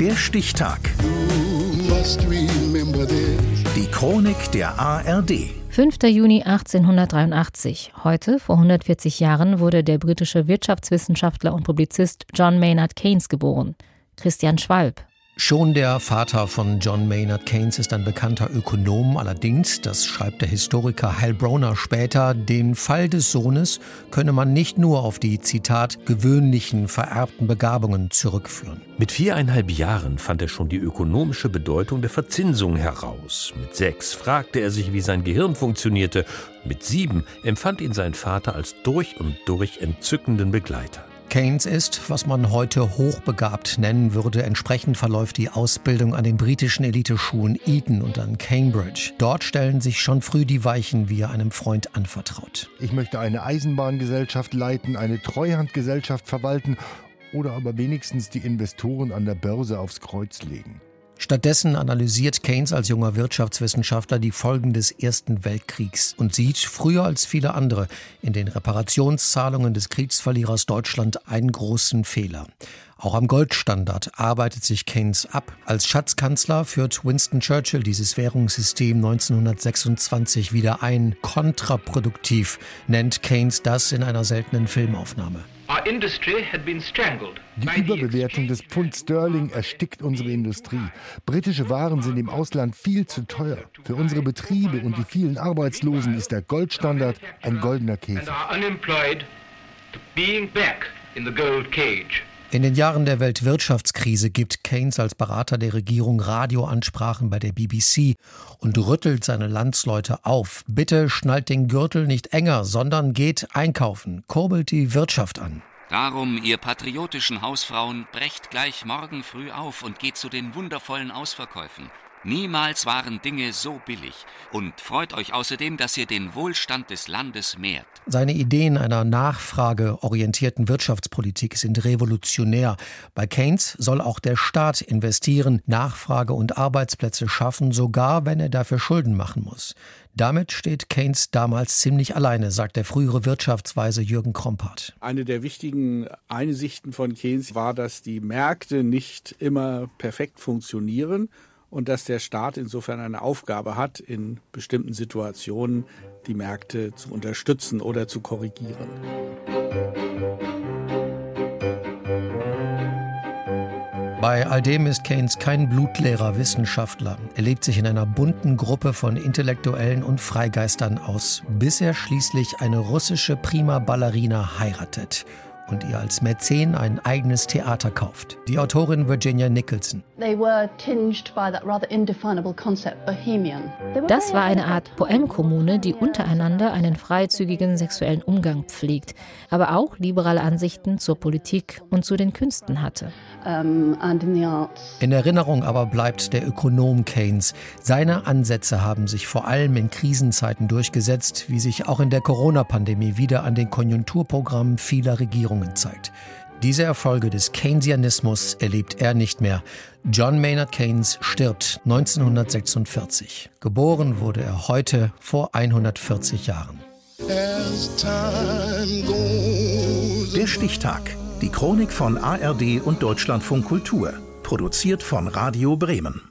Der Stichtag. Die Chronik der ARD. 5. Juni 1883. Heute, vor 140 Jahren, wurde der britische Wirtschaftswissenschaftler und Publizist John Maynard Keynes geboren. Christian Schwalb. Schon der Vater von John Maynard Keynes ist ein bekannter Ökonom. Allerdings, das schreibt der Historiker Hal Broner später, den Fall des Sohnes könne man nicht nur auf die, Zitat, gewöhnlichen vererbten Begabungen zurückführen. Mit viereinhalb Jahren fand er schon die ökonomische Bedeutung der Verzinsung heraus. Mit sechs fragte er sich, wie sein Gehirn funktionierte. Mit sieben empfand ihn sein Vater als durch und durch entzückenden Begleiter. Keynes ist, was man heute hochbegabt nennen würde. Entsprechend verläuft die Ausbildung an den britischen Eliteschulen Eton und an Cambridge. Dort stellen sich schon früh die Weichen, wie er einem Freund anvertraut. Ich möchte eine Eisenbahngesellschaft leiten, eine Treuhandgesellschaft verwalten oder aber wenigstens die Investoren an der Börse aufs Kreuz legen. Stattdessen analysiert Keynes als junger Wirtschaftswissenschaftler die Folgen des Ersten Weltkriegs und sieht, früher als viele andere, in den Reparationszahlungen des Kriegsverlierers Deutschland einen großen Fehler. Auch am Goldstandard arbeitet sich Keynes ab. Als Schatzkanzler führt Winston Churchill dieses Währungssystem 1926 wieder ein. Kontraproduktiv nennt Keynes das in einer seltenen Filmaufnahme. Die Überbewertung des Pfund Sterling erstickt unsere Industrie. Britische Waren sind im Ausland viel zu teuer. Für unsere Betriebe und die vielen Arbeitslosen ist der Goldstandard ein goldener Käfig. In den Jahren der Weltwirtschaftskrise gibt Keynes als Berater der Regierung Radioansprachen bei der BBC und rüttelt seine Landsleute auf. Bitte schnallt den Gürtel nicht enger, sondern geht einkaufen, kurbelt die Wirtschaft an. Darum, ihr patriotischen Hausfrauen, brecht gleich morgen früh auf und geht zu den wundervollen Ausverkäufen. Niemals waren Dinge so billig. Und freut euch außerdem, dass ihr den Wohlstand des Landes mehrt. Seine Ideen einer nachfrageorientierten Wirtschaftspolitik sind revolutionär. Bei Keynes soll auch der Staat investieren, Nachfrage und Arbeitsplätze schaffen, sogar wenn er dafür Schulden machen muss. Damit steht Keynes damals ziemlich alleine, sagt der frühere Wirtschaftsweise Jürgen Krompart. Eine der wichtigen Einsichten von Keynes war, dass die Märkte nicht immer perfekt funktionieren und dass der Staat insofern eine Aufgabe hat, in bestimmten Situationen die Märkte zu unterstützen oder zu korrigieren. Bei all dem ist Keynes kein blutleerer Wissenschaftler. Er lebt sich in einer bunten Gruppe von Intellektuellen und Freigeistern aus, bis er schließlich eine russische Prima Ballerina heiratet und ihr als Mäzen ein eigenes Theater kauft. Die Autorin Virginia Nicholson. Das war eine Art Poemkommune, die untereinander einen freizügigen sexuellen Umgang pflegt, aber auch liberale Ansichten zur Politik und zu den Künsten hatte. In Erinnerung aber bleibt der Ökonom Keynes. Seine Ansätze haben sich vor allem in Krisenzeiten durchgesetzt, wie sich auch in der Corona-Pandemie wieder an den Konjunkturprogrammen vieler Regierungen zeigt. Diese Erfolge des Keynesianismus erlebt er nicht mehr. John Maynard Keynes stirbt 1946. Geboren wurde er heute vor 140 Jahren. Der Stichtag. Die Chronik von ARD und Deutschlandfunk Kultur. Produziert von Radio Bremen.